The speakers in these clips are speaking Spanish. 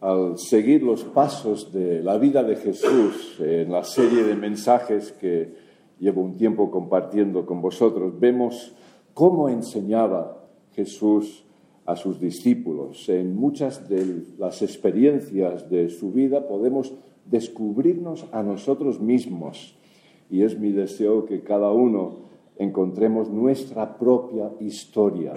al seguir los pasos de la vida de Jesús en la serie de mensajes que llevo un tiempo compartiendo con vosotros, vemos cómo enseñaba Jesús a sus discípulos. En muchas de las experiencias de su vida podemos descubrirnos a nosotros mismos y es mi deseo que cada uno encontremos nuestra propia historia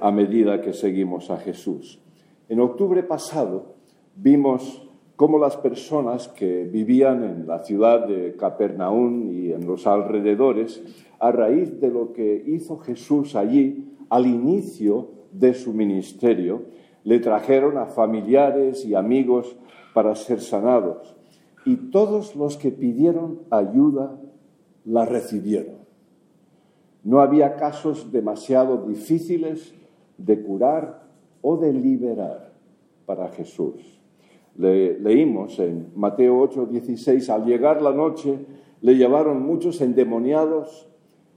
a medida que seguimos a Jesús. En octubre pasado vimos cómo las personas que vivían en la ciudad de Capernaum y en los alrededores, a raíz de lo que hizo Jesús allí al inicio de su ministerio, le trajeron a familiares y amigos para ser sanados. Y todos los que pidieron ayuda la recibieron. No había casos demasiado difíciles de curar o de liberar para Jesús. Leímos en Mateo 8, 16, al llegar la noche le llevaron muchos endemoniados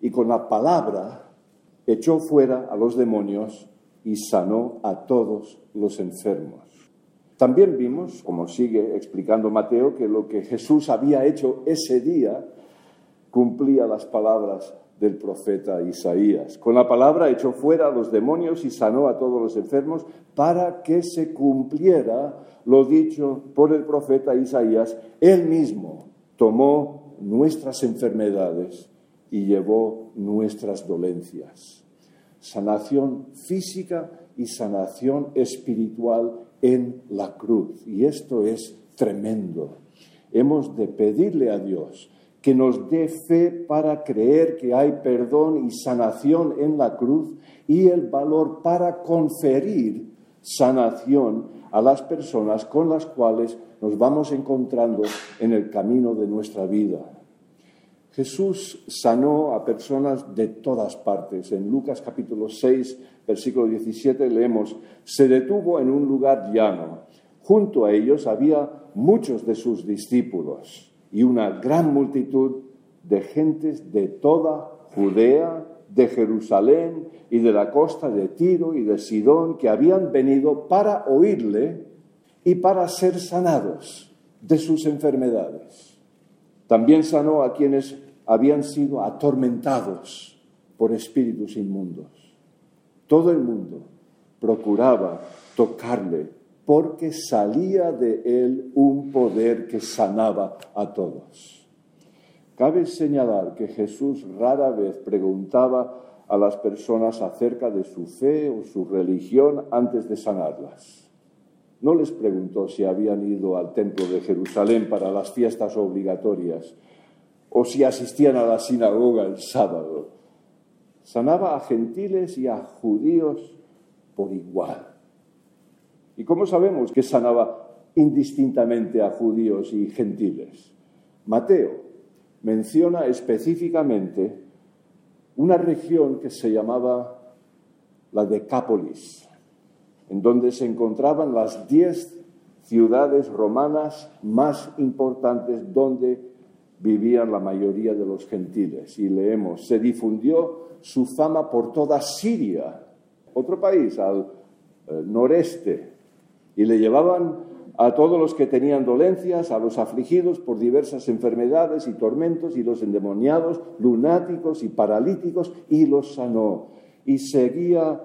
y con la palabra echó fuera a los demonios y sanó a todos los enfermos. También vimos, como sigue explicando Mateo, que lo que Jesús había hecho ese día cumplía las palabras del profeta Isaías. Con la palabra echó fuera a los demonios y sanó a todos los enfermos para que se cumpliera lo dicho por el profeta Isaías. Él mismo tomó nuestras enfermedades y llevó nuestras dolencias. Sanación física y sanación espiritual en la cruz. Y esto es tremendo. Hemos de pedirle a Dios que nos dé fe para creer que hay perdón y sanación en la cruz y el valor para conferir sanación a las personas con las cuales nos vamos encontrando en el camino de nuestra vida. Jesús sanó a personas de todas partes. En Lucas capítulo 6, versículo 17 leemos, se detuvo en un lugar llano. Junto a ellos había muchos de sus discípulos y una gran multitud de gentes de toda Judea, de Jerusalén y de la costa de Tiro y de Sidón que habían venido para oírle y para ser sanados de sus enfermedades. También sanó a quienes habían sido atormentados por espíritus inmundos. Todo el mundo procuraba tocarle porque salía de él un poder que sanaba a todos. Cabe señalar que Jesús rara vez preguntaba a las personas acerca de su fe o su religión antes de sanarlas. No les preguntó si habían ido al templo de Jerusalén para las fiestas obligatorias o si asistían a la sinagoga el sábado. Sanaba a gentiles y a judíos por igual. ¿Y cómo sabemos que sanaba indistintamente a judíos y gentiles? Mateo menciona específicamente una región que se llamaba la Decápolis, en donde se encontraban las diez ciudades romanas más importantes donde vivían la mayoría de los gentiles. Y leemos, se difundió su fama por toda Siria, otro país al eh, noreste, y le llevaban a todos los que tenían dolencias, a los afligidos por diversas enfermedades y tormentos, y los endemoniados, lunáticos y paralíticos, y los sanó. Y seguía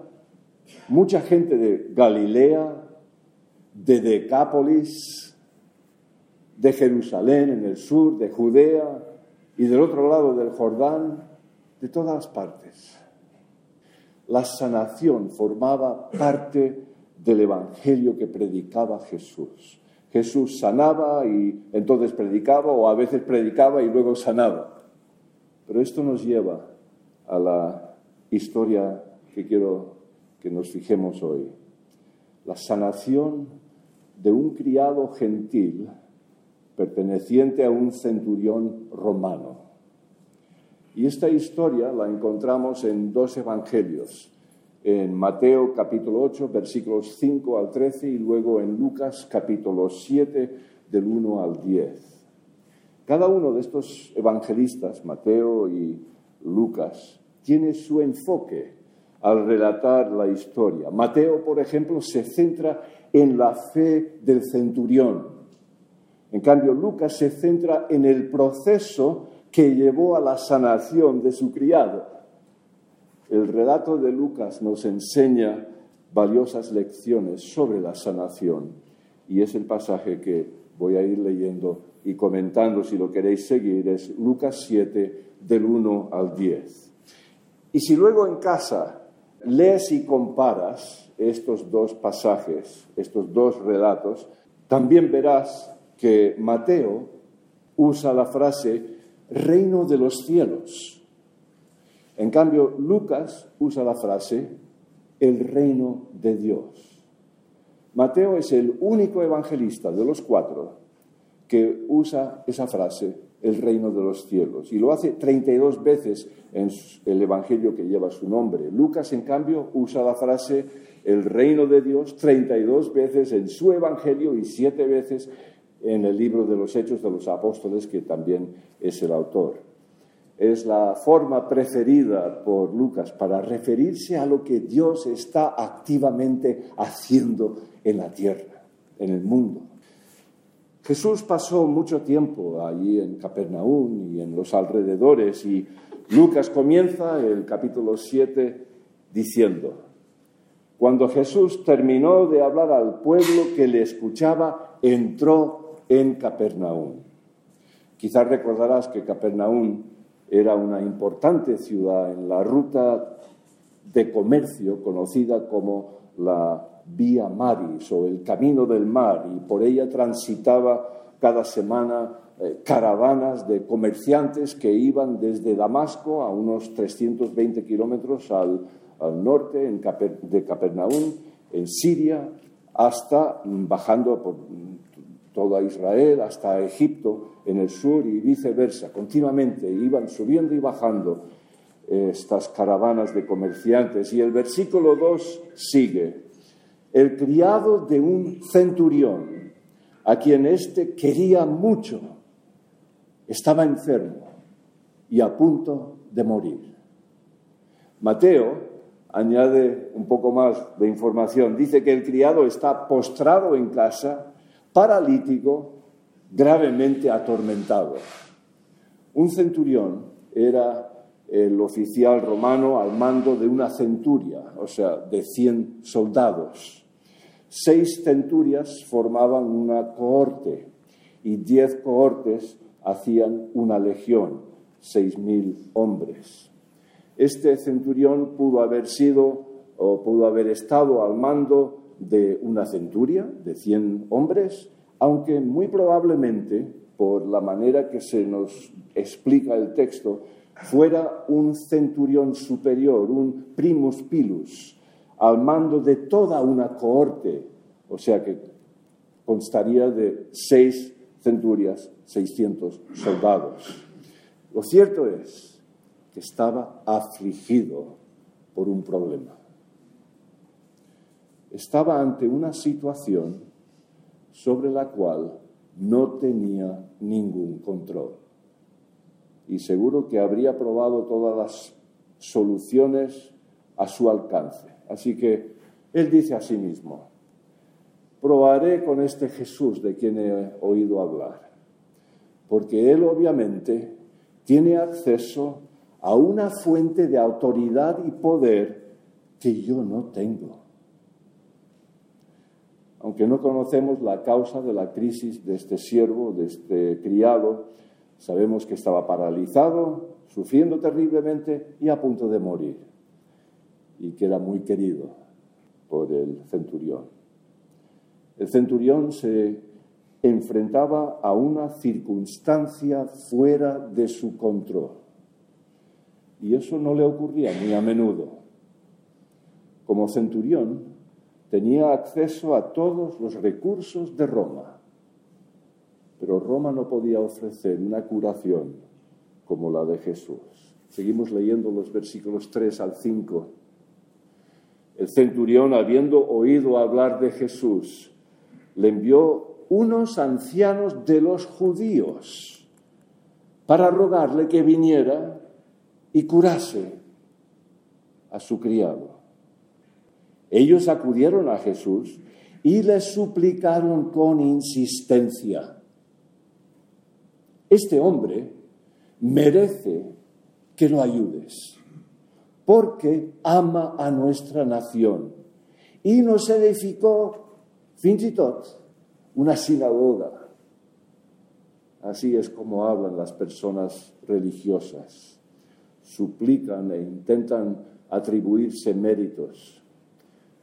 mucha gente de Galilea, de Decápolis, de Jerusalén en el sur, de Judea y del otro lado del Jordán, de todas partes. La sanación formaba parte del Evangelio que predicaba Jesús. Jesús sanaba y entonces predicaba, o a veces predicaba y luego sanaba. Pero esto nos lleva a la historia que quiero que nos fijemos hoy. La sanación de un criado gentil perteneciente a un centurión romano. Y esta historia la encontramos en dos evangelios, en Mateo capítulo 8, versículos 5 al 13 y luego en Lucas capítulo 7 del 1 al 10. Cada uno de estos evangelistas, Mateo y Lucas, tiene su enfoque al relatar la historia. Mateo, por ejemplo, se centra en la fe del centurión. En cambio, Lucas se centra en el proceso que llevó a la sanación de su criado. El relato de Lucas nos enseña valiosas lecciones sobre la sanación y es el pasaje que voy a ir leyendo y comentando si lo queréis seguir. Es Lucas 7 del 1 al 10. Y si luego en casa lees y comparas estos dos pasajes, estos dos relatos, también verás que Mateo usa la frase reino de los cielos. En cambio, Lucas usa la frase el reino de Dios. Mateo es el único evangelista de los cuatro que usa esa frase, el reino de los cielos, y lo hace 32 veces en el evangelio que lleva su nombre. Lucas, en cambio, usa la frase el reino de Dios 32 veces en su evangelio y siete veces en el libro de los Hechos de los Apóstoles, que también es el autor. Es la forma preferida por Lucas para referirse a lo que Dios está activamente haciendo en la tierra, en el mundo. Jesús pasó mucho tiempo allí en Capernaum y en los alrededores y Lucas comienza el capítulo 7 diciendo, cuando Jesús terminó de hablar al pueblo que le escuchaba, entró en Capernaum. Quizás recordarás que Capernaum era una importante ciudad en la ruta de comercio conocida como la Vía Maris o el Camino del Mar y por ella transitaba cada semana eh, caravanas de comerciantes que iban desde Damasco a unos 320 kilómetros al, norte de Capernaum, en Siria, hasta bajando por toda Israel hasta Egipto en el sur y viceversa. Continuamente iban subiendo y bajando estas caravanas de comerciantes. Y el versículo 2 sigue. El criado de un centurión, a quien éste quería mucho, estaba enfermo y a punto de morir. Mateo añade un poco más de información. Dice que el criado está postrado en casa paralítico, gravemente atormentado. Un centurión era el oficial romano al mando de una centuria, o sea, de 100 soldados. Seis centurias formaban una cohorte y diez cohortes hacían una legión, seis mil hombres. Este centurión pudo haber sido o pudo haber estado al mando de una centuria de 100 hombres, aunque muy probablemente, por la manera que se nos explica el texto, fuera un centurión superior, un primus pilus, al mando de toda una cohorte, o sea que constaría de seis centurias, 600 soldados. Lo cierto es que estaba afligido por un problema estaba ante una situación sobre la cual no tenía ningún control. Y seguro que habría probado todas las soluciones a su alcance. Así que él dice a sí mismo, probaré con este Jesús de quien he oído hablar, porque él obviamente tiene acceso a una fuente de autoridad y poder que yo no tengo aunque no conocemos la causa de la crisis de este siervo, de este criado, sabemos que estaba paralizado, sufriendo terriblemente y a punto de morir, y que era muy querido por el centurión. El centurión se enfrentaba a una circunstancia fuera de su control, y eso no le ocurría muy a menudo. Como centurión, tenía acceso a todos los recursos de Roma, pero Roma no podía ofrecer una curación como la de Jesús. Seguimos leyendo los versículos 3 al 5. El centurión, habiendo oído hablar de Jesús, le envió unos ancianos de los judíos para rogarle que viniera y curase a su criado. Ellos acudieron a Jesús y le suplicaron con insistencia. Este hombre merece que lo ayudes, porque ama a nuestra nación y nos edificó, fins y tot, una sinagoga. Así es como hablan las personas religiosas. Suplican e intentan atribuirse méritos,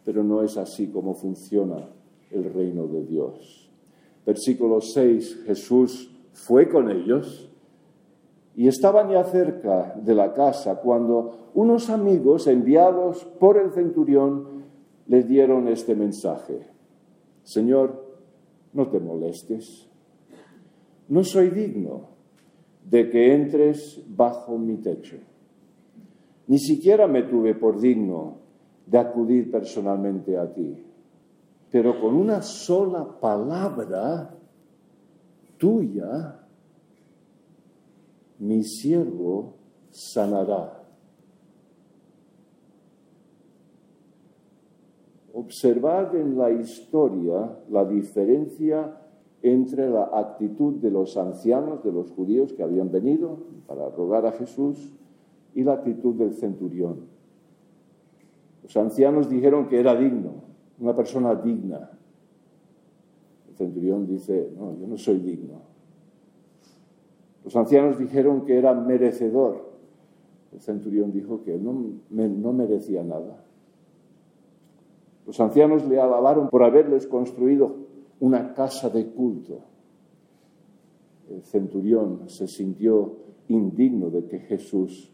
pero no es así como funciona el reino de Dios. Versículo 6, Jesús fue con ellos y estaban ya cerca de la casa cuando unos amigos enviados por el centurión les dieron este mensaje. Señor, no te molestes. No soy digno de que entres bajo mi techo. Ni siquiera me tuve por digno de acudir personalmente a ti. Pero con una sola palabra tuya, mi siervo sanará. Observad en la historia la diferencia entre la actitud de los ancianos, de los judíos que habían venido para rogar a Jesús, y la actitud del centurión. Los ancianos dijeron que era digno, una persona digna. El centurión dice, no, yo no soy digno. Los ancianos dijeron que era merecedor. El centurión dijo que no, no merecía nada. Los ancianos le alabaron por haberles construido una casa de culto. El centurión se sintió indigno de que Jesús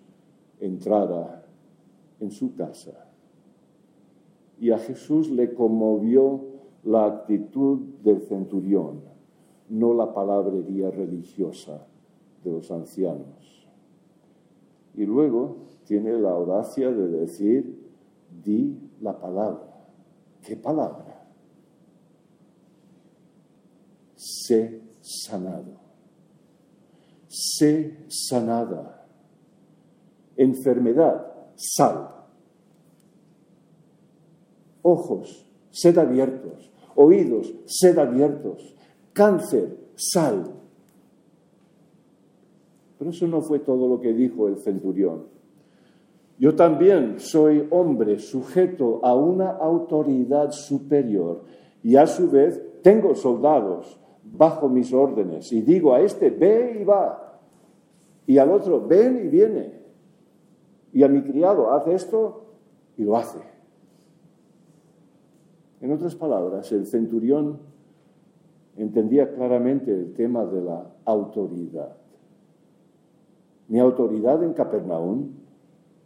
entrara en su casa. Y a Jesús le conmovió la actitud del centurión, no la palabrería religiosa de los ancianos. Y luego tiene la audacia de decir, di la palabra. ¿Qué palabra? Sé sanado. Sé sanada. Enfermedad, sal. Ojos, sed abiertos. Oídos, sed abiertos. Cáncer, sal. Pero eso no fue todo lo que dijo el centurión. Yo también soy hombre sujeto a una autoridad superior y a su vez tengo soldados bajo mis órdenes y digo a este ve y va y al otro ven y viene y a mi criado hace esto y lo hace. En otras palabras, el centurión entendía claramente el tema de la autoridad. Mi autoridad en Capernaum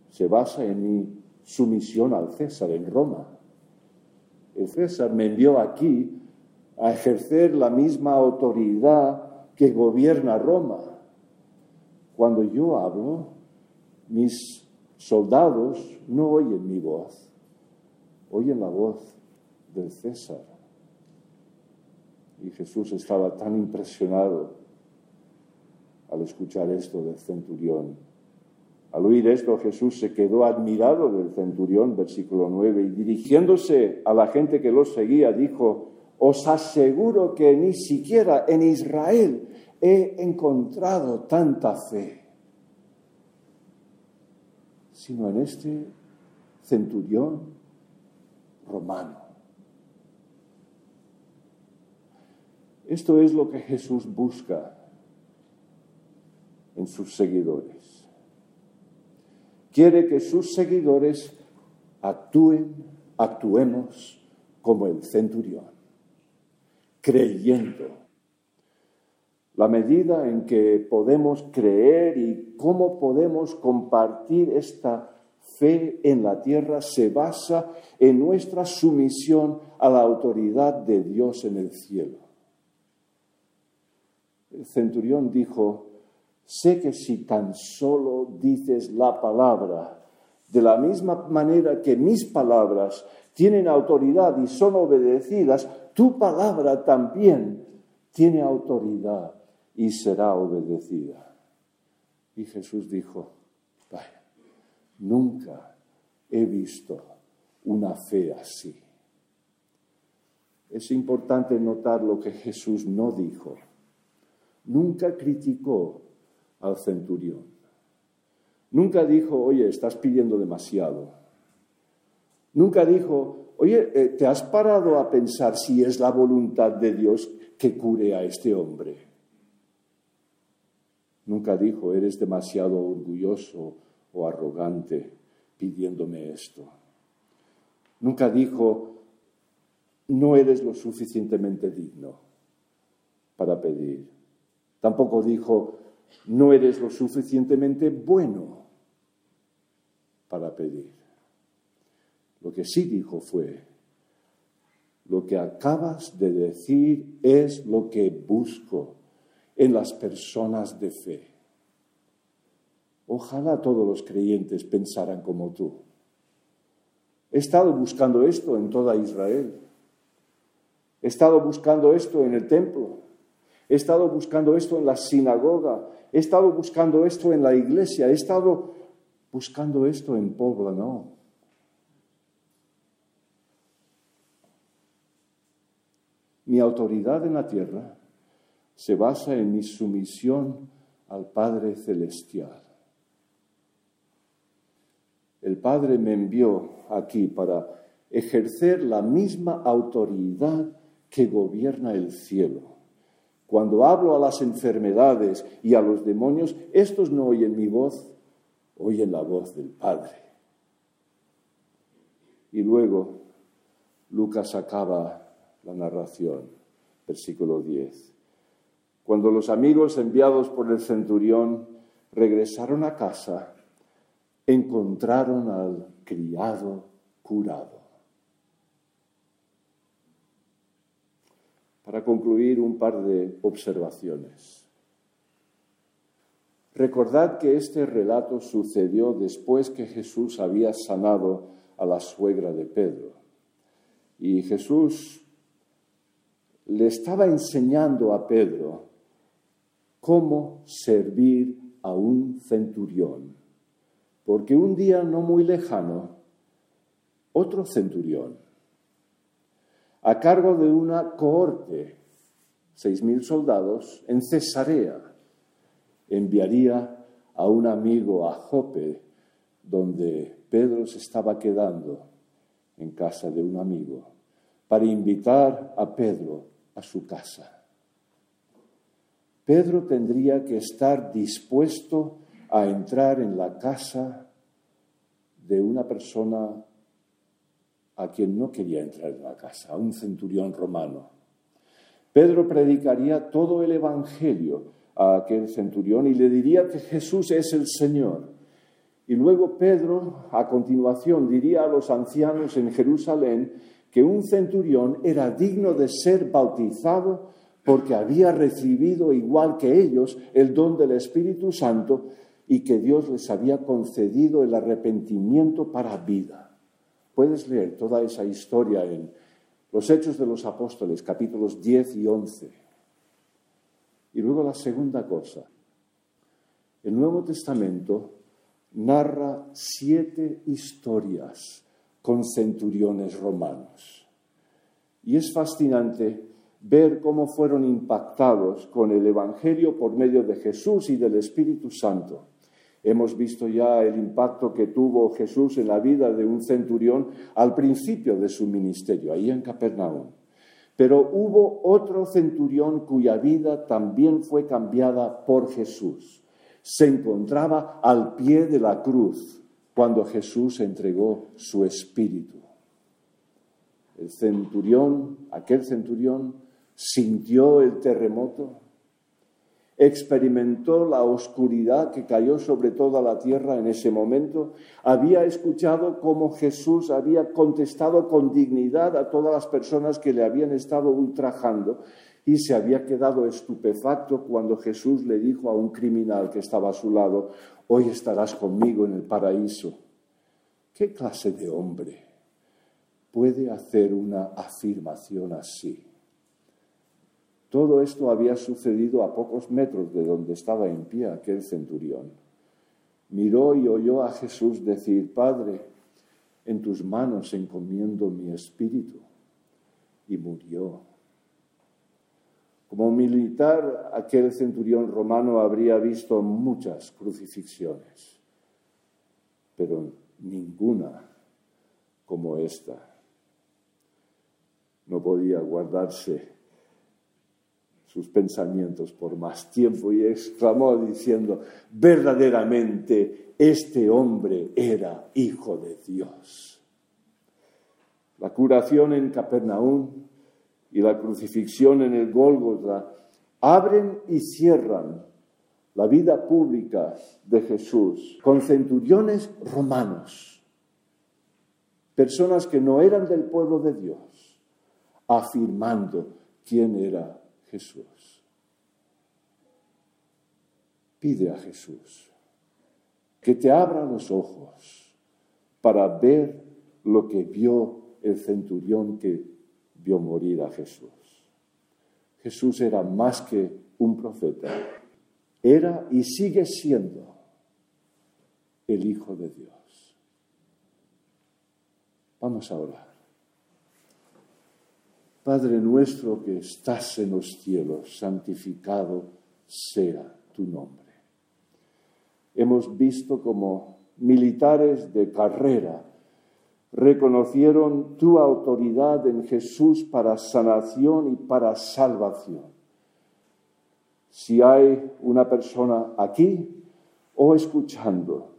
se basa en mi sumisión al César en Roma. El César me envió aquí a ejercer la misma autoridad que gobierna Roma. Cuando yo hablo, mis soldados no oyen mi voz, oyen la voz del César. Y Jesús estaba tan impresionado al escuchar esto del centurión al oír esto, Jesús se quedó admirado del centurión, versículo 9, y dirigiéndose a la gente que lo seguía, dijo, os aseguro que ni siquiera en Israel he encontrado tanta fe, sino en este centurión romano. Esto es lo que Jesús busca en sus seguidores quiere que sus seguidores actúen, actuemos como el centurión, creyendo. La medida en que podemos creer y cómo podemos compartir esta fe en la tierra se basa en nuestra sumisión a la autoridad de Dios en el cielo. El centurión dijo, Sé que si tan solo dices la palabra, de la misma manera que mis palabras tienen autoridad y son obedecidas, tu palabra también tiene autoridad y será obedecida. Y Jesús dijo, vaya, nunca he visto una fe así. es importante notar lo que Jesús no dijo. Nunca criticó al centurión. Nunca dijo, oye, estás pidiendo demasiado. Nunca dijo, oye, eh, ¿te has parado a pensar si es la voluntad de Dios que cure a este hombre? Nunca dijo, eres demasiado orgulloso o arrogante pidiéndome esto. Nunca dijo, no eres lo suficientemente digno para pedir. Tampoco dijo, no eres lo suficientemente bueno para pedir. Lo que sí dijo fue, lo que acabas de decir es lo que busco en las personas de fe. Ojalá todos los creyentes pensaran como tú. He estado buscando esto en toda Israel. He estado buscando esto en el templo. He estado buscando esto en la sinagoga. He estado buscando esto en la iglesia. He estado buscando esto en Puebla, no. Mi autoridad en la tierra se basa en mi sumisión al Padre Celestial. El Padre me envió aquí para ejercer la misma autoridad que gobierna el cielo. Cuando hablo a las enfermedades y a los demonios, estos no oyen mi voz, oyen la voz del Padre. Y luego Lucas acaba la narración, versículo 10. Cuando los amigos enviados por el centurión regresaron a casa, encontraron al criado curado. Para concluir, un par de observaciones. Recordad que este relato sucedió después que Jesús había sanado a la suegra de Pedro. Y Jesús le estaba enseñando a Pedro cómo servir a un centurión. Porque un día no muy lejano, otro centurión, a cargo de una cohorte, seis mil soldados, en Cesarea, enviaría a un amigo a Jope, donde Pedro se estaba quedando en casa de un amigo, para invitar a Pedro a su casa. Pedro tendría que estar dispuesto a entrar en la casa de una persona a quien no quería entrar en la casa, a un centurión romano. Pedro predicaría todo el Evangelio a aquel centurión y le diría que Jesús es el Señor. Y luego Pedro, a continuación, diría a los ancianos en Jerusalén que un centurión era digno de ser bautizado porque había recibido igual que ellos el don del Espíritu Santo y que Dios les había concedido el arrepentimiento para vida. Puedes leer toda esa historia en los Hechos de los Apóstoles, capítulos 10 y 11. Y luego la segunda cosa. El Nuevo Testamento narra siete historias con centuriones romanos. Y es fascinante ver cómo fueron impactados con el Evangelio por medio de Jesús y del Espíritu Santo. Hemos visto ya el impacto que tuvo Jesús en la vida de un centurión al principio de su ministerio, ahí en Capernaum. Pero hubo otro centurión cuya vida también fue cambiada por Jesús. Se encontraba al pie de la cruz cuando Jesús entregó su espíritu. El centurión, aquel centurión, sintió el terremoto, experimentó la oscuridad que cayó sobre toda la tierra en ese momento, había escuchado cómo Jesús había contestado con dignidad a todas las personas que le habían estado ultrajando y se había quedado estupefacto cuando Jesús le dijo a un criminal que estaba a su lado, hoy estarás conmigo en el paraíso. ¿Qué clase de hombre puede hacer una afirmación así? Todo esto había sucedido a pocos metros de donde estaba en pie aquel centurión. Miró y oyó a Jesús decir, Padre, en tus manos encomiendo mi espíritu. y murió. Como militar, aquel centurión romano habría visto muchas crucifixiones, pero ninguna como esta. No podía guardarse sus pensamientos por más tiempo y exclamó diciendo, verdaderamente este hombre era hijo de Dios. La curación en Capernaum y la crucifixión en el Gólgota abren y cierran la vida pública de Jesús con centuriones romanos, personas que no eran del pueblo de Dios, afirmando quién era Jesús. Pide a Jesús que te abra los ojos para ver lo que vio el centurión que vio morir a Jesús. Jesús era más que un profeta, era y sigue siendo el Hijo de Dios. Vamos a orar. Padre nuestro que estás en los cielos, santificado sea tu nombre. Hemos visto como militares de carrera reconocieron tu autoridad en Jesús para sanación y para salvación. Si hay una persona aquí o escuchando,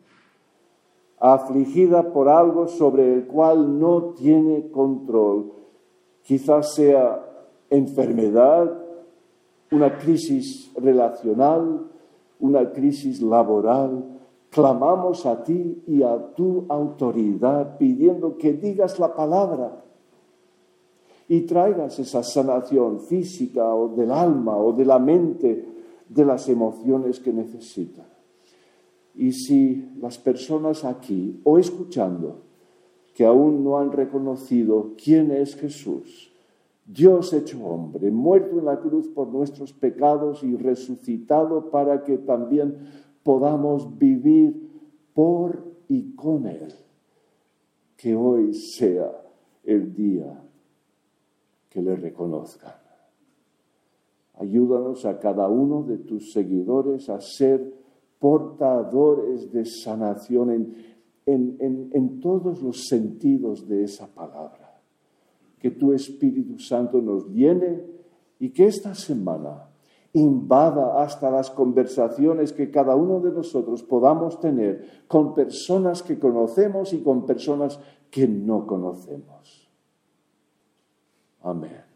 afligida por algo sobre el cual no tiene control, quizás sea enfermedad, una crisis relacional, una crisis laboral, clamamos a ti y a tu autoridad pidiendo que digas la palabra y traigas esa sanación física o del alma o de la mente, de las emociones que necesitan. Y si las personas aquí o escuchando que aún no han reconocido quién es Jesús, Dios hecho hombre, muerto en la cruz por nuestros pecados y resucitado para que también podamos vivir por y con Él. Que hoy sea el día que le reconozcan. Ayúdanos a cada uno de tus seguidores a ser portadores de sanación en, en todos los sentidos de esa palabra. Que tu Espíritu Santo nos llene y que esta semana invada hasta las conversaciones que cada uno de nosotros podamos tener con personas que conocemos y con personas que no conocemos. Amén.